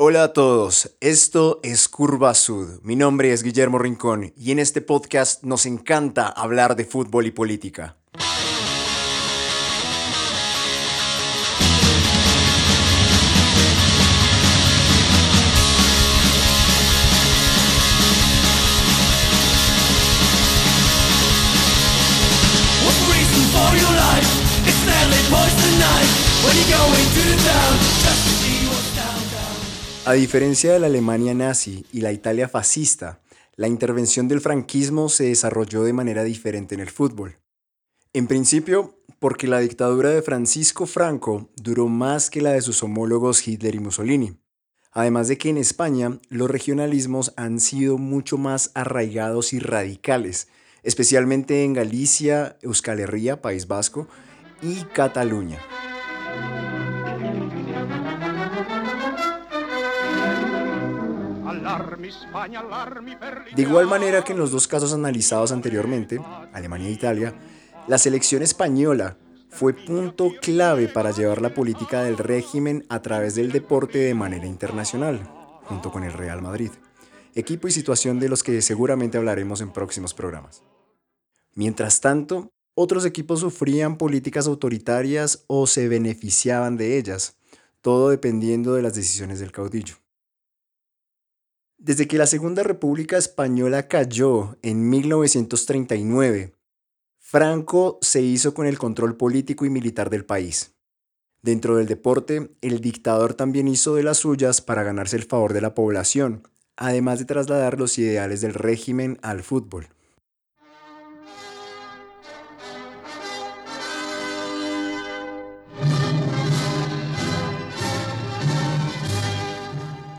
Hola a todos, esto es Curva Sud. Mi nombre es Guillermo Rincón y en este podcast nos encanta hablar de fútbol y política. A diferencia de la Alemania nazi y la Italia fascista, la intervención del franquismo se desarrolló de manera diferente en el fútbol. En principio, porque la dictadura de Francisco Franco duró más que la de sus homólogos Hitler y Mussolini. Además de que en España los regionalismos han sido mucho más arraigados y radicales, especialmente en Galicia, Euskal Herria, País Vasco y Cataluña. De igual manera que en los dos casos analizados anteriormente, Alemania e Italia, la selección española fue punto clave para llevar la política del régimen a través del deporte de manera internacional, junto con el Real Madrid, equipo y situación de los que seguramente hablaremos en próximos programas. Mientras tanto, otros equipos sufrían políticas autoritarias o se beneficiaban de ellas, todo dependiendo de las decisiones del caudillo. Desde que la Segunda República Española cayó en 1939, Franco se hizo con el control político y militar del país. Dentro del deporte, el dictador también hizo de las suyas para ganarse el favor de la población, además de trasladar los ideales del régimen al fútbol.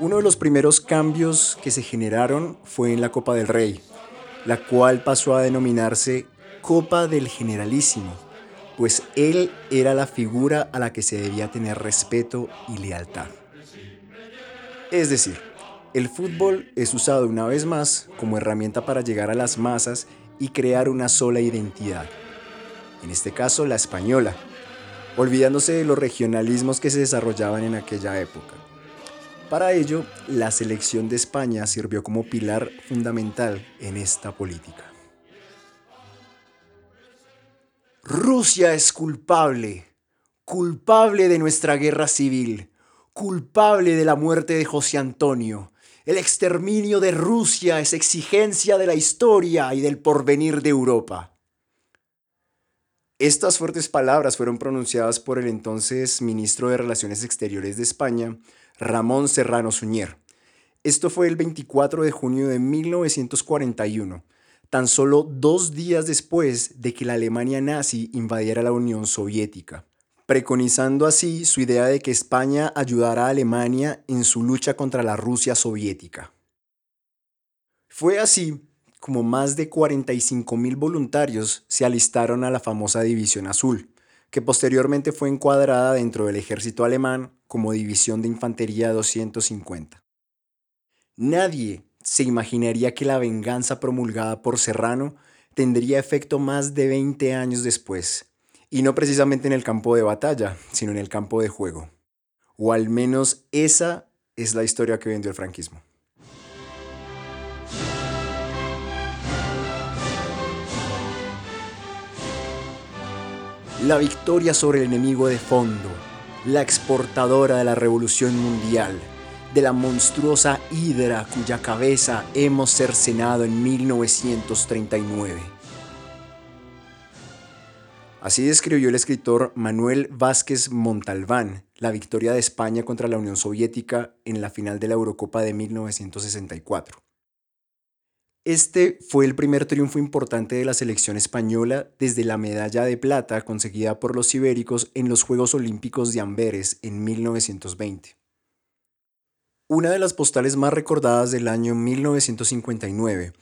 Uno de los primeros cambios que se generaron fue en la Copa del Rey, la cual pasó a denominarse Copa del Generalísimo, pues él era la figura a la que se debía tener respeto y lealtad. Es decir, el fútbol es usado una vez más como herramienta para llegar a las masas y crear una sola identidad, en este caso la española, olvidándose de los regionalismos que se desarrollaban en aquella época. Para ello, la selección de España sirvió como pilar fundamental en esta política. Rusia es culpable, culpable de nuestra guerra civil, culpable de la muerte de José Antonio. El exterminio de Rusia es exigencia de la historia y del porvenir de Europa. Estas fuertes palabras fueron pronunciadas por el entonces ministro de Relaciones Exteriores de España, Ramón Serrano Suñer. Esto fue el 24 de junio de 1941, tan solo dos días después de que la Alemania nazi invadiera la Unión Soviética, preconizando así su idea de que España ayudara a Alemania en su lucha contra la Rusia soviética. Fue así como más de 45.000 voluntarios se alistaron a la famosa División Azul, que posteriormente fue encuadrada dentro del ejército alemán como División de Infantería 250. Nadie se imaginaría que la venganza promulgada por Serrano tendría efecto más de 20 años después, y no precisamente en el campo de batalla, sino en el campo de juego. O al menos esa es la historia que vendió el franquismo. La victoria sobre el enemigo de fondo, la exportadora de la revolución mundial, de la monstruosa hidra cuya cabeza hemos cercenado en 1939. Así describió el escritor Manuel Vázquez Montalbán la victoria de España contra la Unión Soviética en la final de la Eurocopa de 1964. Este fue el primer triunfo importante de la selección española desde la medalla de plata conseguida por los ibéricos en los Juegos Olímpicos de Amberes en 1920. Una de las postales más recordadas del año 1959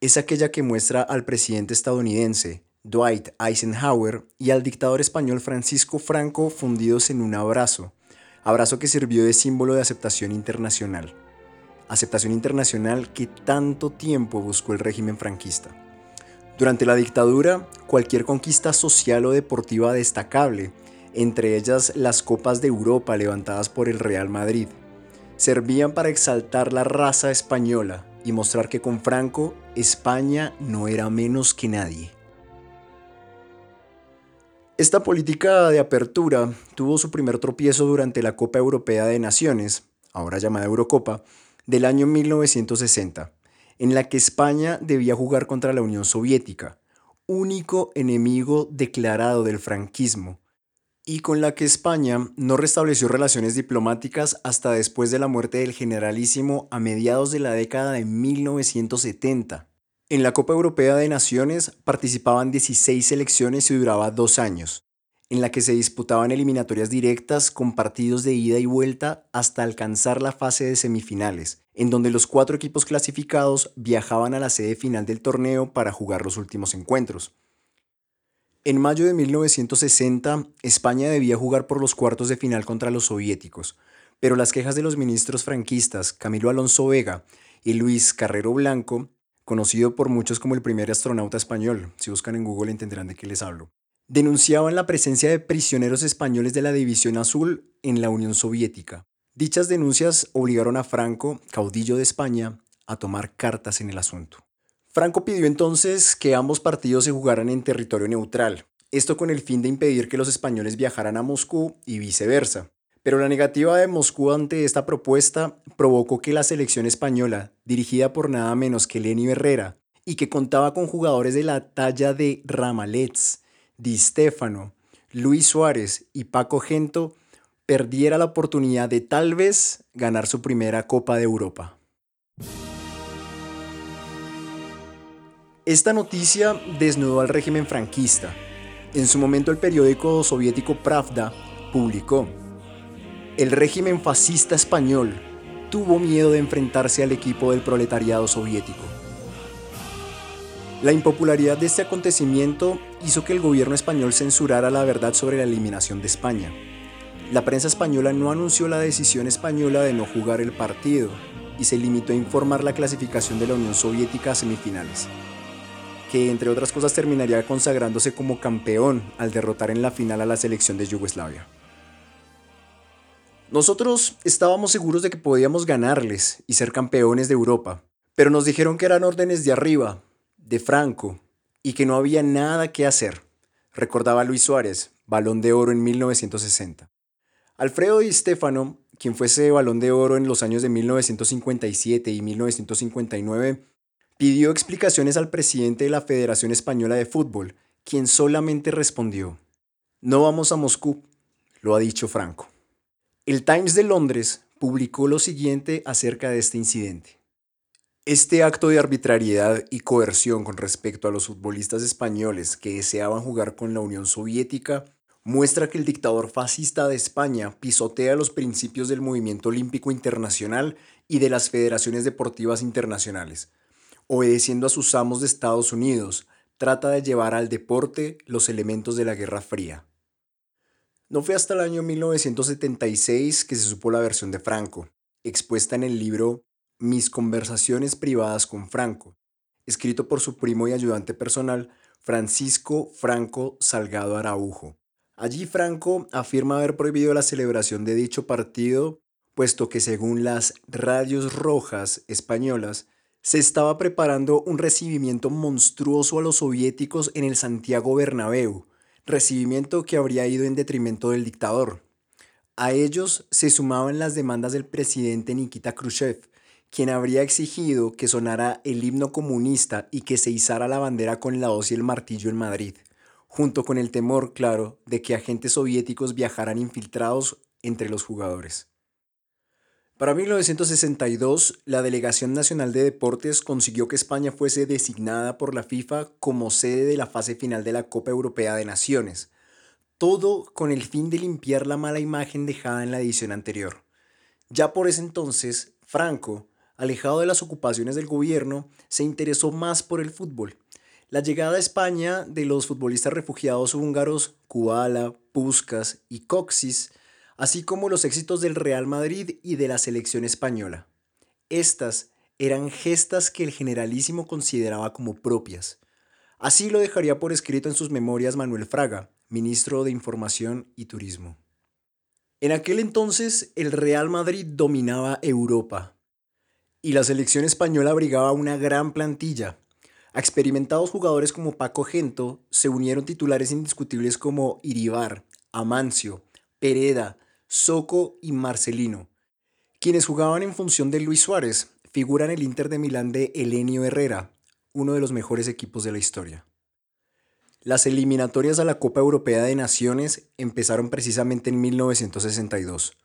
es aquella que muestra al presidente estadounidense Dwight Eisenhower y al dictador español Francisco Franco fundidos en un abrazo, abrazo que sirvió de símbolo de aceptación internacional aceptación internacional que tanto tiempo buscó el régimen franquista. Durante la dictadura, cualquier conquista social o deportiva destacable, entre ellas las Copas de Europa levantadas por el Real Madrid, servían para exaltar la raza española y mostrar que con Franco España no era menos que nadie. Esta política de apertura tuvo su primer tropiezo durante la Copa Europea de Naciones, ahora llamada Eurocopa, del año 1960, en la que España debía jugar contra la Unión Soviética, único enemigo declarado del franquismo, y con la que España no restableció relaciones diplomáticas hasta después de la muerte del generalísimo a mediados de la década de 1970. En la Copa Europea de Naciones participaban 16 selecciones y duraba dos años, en la que se disputaban eliminatorias directas con partidos de ida y vuelta hasta alcanzar la fase de semifinales, en donde los cuatro equipos clasificados viajaban a la sede final del torneo para jugar los últimos encuentros. En mayo de 1960, España debía jugar por los cuartos de final contra los soviéticos, pero las quejas de los ministros franquistas Camilo Alonso Vega y Luis Carrero Blanco, conocido por muchos como el primer astronauta español, si buscan en Google entenderán de qué les hablo, denunciaban la presencia de prisioneros españoles de la División Azul en la Unión Soviética. Dichas denuncias obligaron a Franco, caudillo de España, a tomar cartas en el asunto. Franco pidió entonces que ambos partidos se jugaran en territorio neutral, esto con el fin de impedir que los españoles viajaran a Moscú y viceversa. Pero la negativa de Moscú ante esta propuesta provocó que la selección española, dirigida por nada menos que Lenny Herrera, y que contaba con jugadores de la talla de Ramalets, Di Stefano, Luis Suárez y Paco Gento perdiera la oportunidad de tal vez ganar su primera Copa de Europa. Esta noticia desnudó al régimen franquista. En su momento el periódico soviético Pravda publicó, el régimen fascista español tuvo miedo de enfrentarse al equipo del proletariado soviético. La impopularidad de este acontecimiento hizo que el gobierno español censurara la verdad sobre la eliminación de España. La prensa española no anunció la decisión española de no jugar el partido y se limitó a informar la clasificación de la Unión Soviética a semifinales, que entre otras cosas terminaría consagrándose como campeón al derrotar en la final a la selección de Yugoslavia. Nosotros estábamos seguros de que podíamos ganarles y ser campeones de Europa, pero nos dijeron que eran órdenes de arriba de Franco y que no había nada que hacer, recordaba Luis Suárez, balón de oro en 1960. Alfredo Di Stefano, quien fuese balón de oro en los años de 1957 y 1959, pidió explicaciones al presidente de la Federación Española de Fútbol, quien solamente respondió, no vamos a Moscú, lo ha dicho Franco. El Times de Londres publicó lo siguiente acerca de este incidente. Este acto de arbitrariedad y coerción con respecto a los futbolistas españoles que deseaban jugar con la Unión Soviética muestra que el dictador fascista de España pisotea los principios del movimiento olímpico internacional y de las federaciones deportivas internacionales. Obedeciendo a sus amos de Estados Unidos, trata de llevar al deporte los elementos de la Guerra Fría. No fue hasta el año 1976 que se supo la versión de Franco, expuesta en el libro mis conversaciones privadas con Franco, escrito por su primo y ayudante personal, Francisco Franco Salgado Araujo. Allí Franco afirma haber prohibido la celebración de dicho partido, puesto que según las radios rojas españolas, se estaba preparando un recibimiento monstruoso a los soviéticos en el Santiago Bernabéu, recibimiento que habría ido en detrimento del dictador. A ellos se sumaban las demandas del presidente Nikita Khrushchev, quien habría exigido que sonara el himno comunista y que se izara la bandera con la hoz y el martillo en Madrid, junto con el temor, claro, de que agentes soviéticos viajaran infiltrados entre los jugadores. Para 1962, la Delegación Nacional de Deportes consiguió que España fuese designada por la FIFA como sede de la fase final de la Copa Europea de Naciones, todo con el fin de limpiar la mala imagen dejada en la edición anterior. Ya por ese entonces, Franco alejado de las ocupaciones del gobierno, se interesó más por el fútbol. La llegada a España de los futbolistas refugiados húngaros Kubala, Puskas y Coxis, así como los éxitos del Real Madrid y de la selección española. Estas eran gestas que el generalísimo consideraba como propias. Así lo dejaría por escrito en sus memorias Manuel Fraga, ministro de Información y Turismo. En aquel entonces el Real Madrid dominaba Europa y la selección española abrigaba una gran plantilla. A experimentados jugadores como Paco Gento se unieron titulares indiscutibles como Iribar, Amancio, Pereda, Soco y Marcelino, quienes jugaban en función de Luis Suárez, figura en el Inter de Milán de Elenio Herrera, uno de los mejores equipos de la historia. Las eliminatorias a la Copa Europea de Naciones empezaron precisamente en 1962.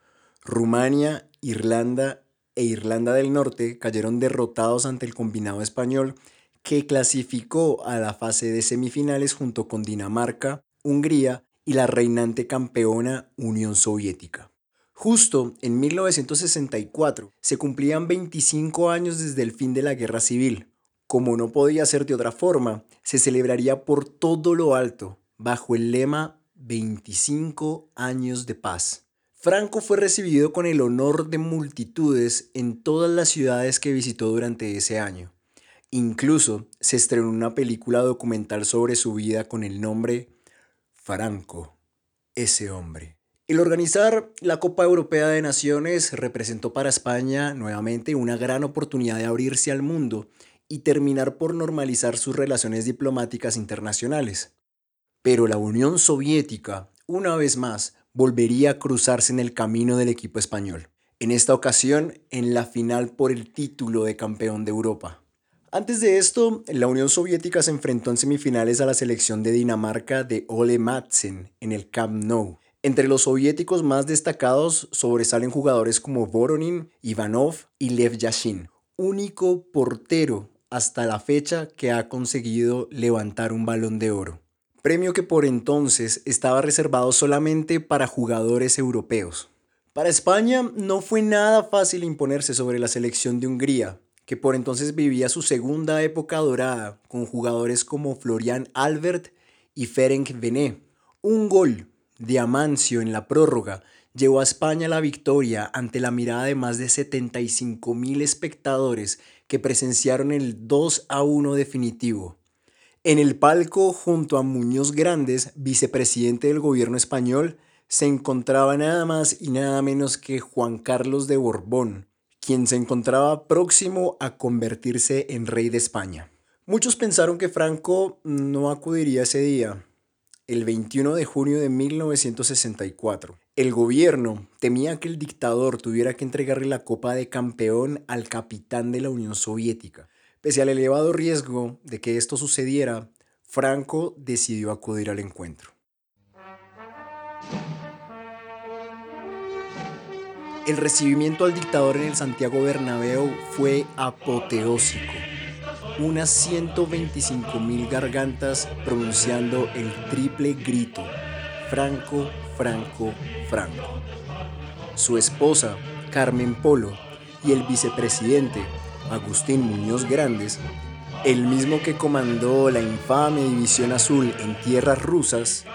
Rumania, Irlanda e Irlanda del Norte cayeron derrotados ante el combinado español que clasificó a la fase de semifinales junto con Dinamarca, Hungría y la reinante campeona Unión Soviética. Justo en 1964 se cumplían 25 años desde el fin de la Guerra Civil. Como no podía ser de otra forma, se celebraría por todo lo alto, bajo el lema 25 años de paz. Franco fue recibido con el honor de multitudes en todas las ciudades que visitó durante ese año. Incluso se estrenó una película documental sobre su vida con el nombre Franco, ese hombre. El organizar la Copa Europea de Naciones representó para España nuevamente una gran oportunidad de abrirse al mundo y terminar por normalizar sus relaciones diplomáticas internacionales. Pero la Unión Soviética, una vez más, volvería a cruzarse en el camino del equipo español, en esta ocasión en la final por el título de campeón de Europa. Antes de esto, la Unión Soviética se enfrentó en semifinales a la selección de Dinamarca de Ole Madsen en el Camp Nou. Entre los soviéticos más destacados sobresalen jugadores como Voronin, Ivanov y Lev Yashin, único portero hasta la fecha que ha conseguido levantar un balón de oro. Premio que por entonces estaba reservado solamente para jugadores europeos. Para España no fue nada fácil imponerse sobre la selección de Hungría, que por entonces vivía su segunda época dorada con jugadores como Florian Albert y Ferenc Vené. Un gol de Amancio en la prórroga llevó a España la victoria ante la mirada de más de 75 mil espectadores que presenciaron el 2 a 1 definitivo. En el palco, junto a Muñoz Grandes, vicepresidente del gobierno español, se encontraba nada más y nada menos que Juan Carlos de Borbón, quien se encontraba próximo a convertirse en rey de España. Muchos pensaron que Franco no acudiría ese día, el 21 de junio de 1964. El gobierno temía que el dictador tuviera que entregarle la copa de campeón al capitán de la Unión Soviética. Pese al elevado riesgo de que esto sucediera, Franco decidió acudir al encuentro. El recibimiento al dictador en el Santiago Bernabéu fue apoteósico. Unas 125 mil gargantas pronunciando el triple grito, Franco, Franco, Franco. Su esposa, Carmen Polo, y el vicepresidente, Agustín Muñoz Grandes, el mismo que comandó la infame División Azul en tierras rusas,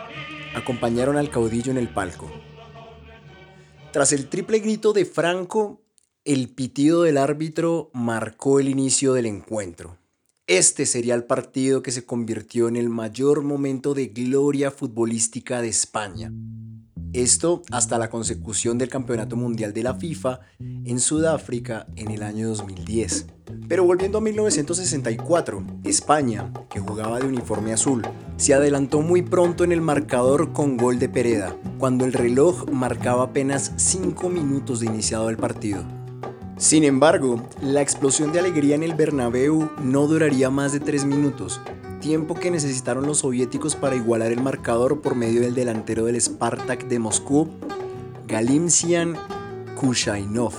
acompañaron al caudillo en el palco. Tras el triple grito de Franco, el pitido del árbitro marcó el inicio del encuentro. Este sería el partido que se convirtió en el mayor momento de gloria futbolística de España. Esto hasta la consecución del Campeonato Mundial de la FIFA en Sudáfrica en el año 2010. Pero volviendo a 1964, España, que jugaba de uniforme azul, se adelantó muy pronto en el marcador con gol de Pereda, cuando el reloj marcaba apenas 5 minutos de iniciado el partido. Sin embargo, la explosión de alegría en el Bernabéu no duraría más de 3 minutos, tiempo que necesitaron los soviéticos para igualar el marcador por medio del delantero del Spartak de Moscú, Galimsian Kushainov.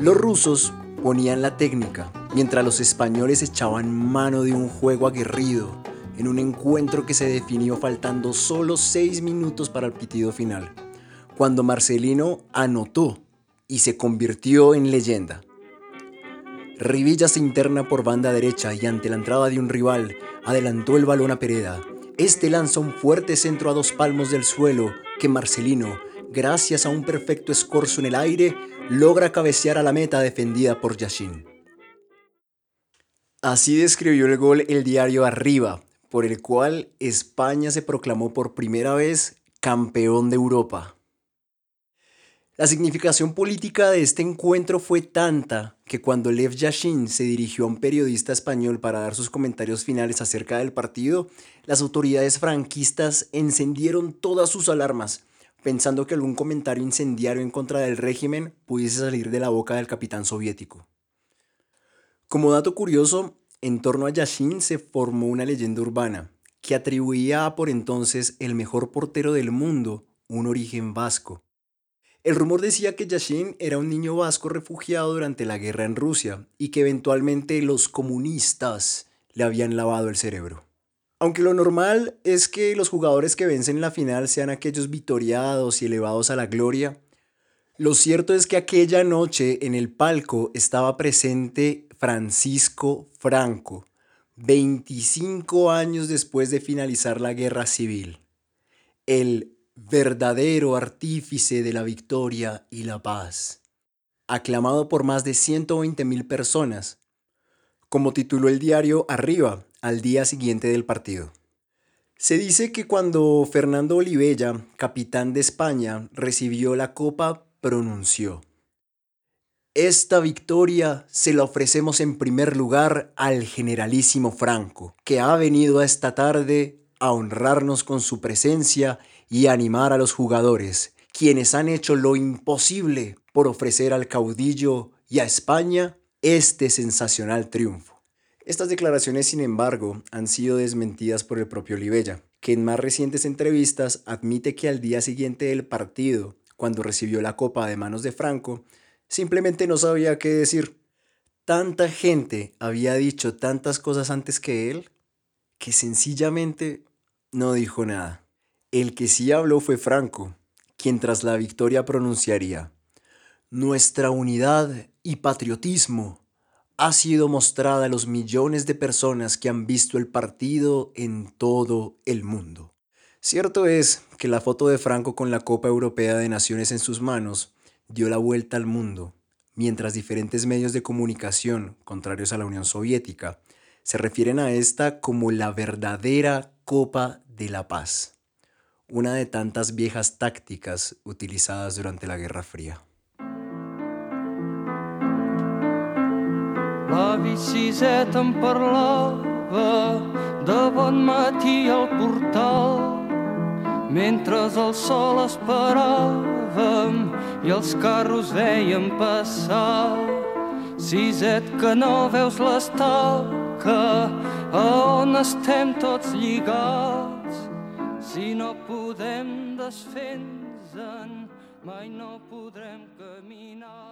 Los rusos ponían la técnica, mientras los españoles echaban mano de un juego aguerrido, en un encuentro que se definió faltando solo 6 minutos para el pitido final, cuando Marcelino anotó y se convirtió en leyenda. Rivilla se interna por banda derecha y ante la entrada de un rival, adelantó el balón a Pereda. Este lanza un fuerte centro a dos palmos del suelo que Marcelino, gracias a un perfecto escorzo en el aire, logra cabecear a la meta defendida por Yashin. Así describió el gol el diario Arriba, por el cual España se proclamó por primera vez campeón de Europa. La significación política de este encuentro fue tanta que cuando Lev Yashin se dirigió a un periodista español para dar sus comentarios finales acerca del partido, las autoridades franquistas encendieron todas sus alarmas, pensando que algún comentario incendiario en contra del régimen pudiese salir de la boca del capitán soviético. Como dato curioso, en torno a Yashin se formó una leyenda urbana que atribuía a por entonces el mejor portero del mundo un origen vasco. El rumor decía que Yashin era un niño vasco refugiado durante la guerra en Rusia y que eventualmente los comunistas le habían lavado el cerebro. Aunque lo normal es que los jugadores que vencen la final sean aquellos vitoriados y elevados a la gloria, lo cierto es que aquella noche en el palco estaba presente Francisco Franco, 25 años después de finalizar la guerra civil. El verdadero artífice de la victoria y la paz, aclamado por más de 120 mil personas, como tituló el diario Arriba al día siguiente del partido. Se dice que cuando Fernando Olivella, capitán de España, recibió la copa, pronunció, Esta victoria se la ofrecemos en primer lugar al generalísimo Franco, que ha venido esta tarde a honrarnos con su presencia y animar a los jugadores, quienes han hecho lo imposible por ofrecer al caudillo y a España este sensacional triunfo. Estas declaraciones, sin embargo, han sido desmentidas por el propio Olivella, que en más recientes entrevistas admite que al día siguiente del partido, cuando recibió la copa de manos de Franco, simplemente no sabía qué decir. Tanta gente había dicho tantas cosas antes que él, que sencillamente no dijo nada. El que sí habló fue Franco, quien tras la victoria pronunciaría, Nuestra unidad y patriotismo ha sido mostrada a los millones de personas que han visto el partido en todo el mundo. Cierto es que la foto de Franco con la Copa Europea de Naciones en sus manos dio la vuelta al mundo, mientras diferentes medios de comunicación, contrarios a la Unión Soviética, se refieren a esta como la verdadera Copa de la Paz una de tantas viejas tácticas utilizadas durante la Guerra Fría. L'avi Siset em parlava de bon matí al portal mentre el sol esperàvem i els carros veiem passar. Siset que no veus l'estaca a on estem tots lligats si no podem desfens mai no podrem caminar.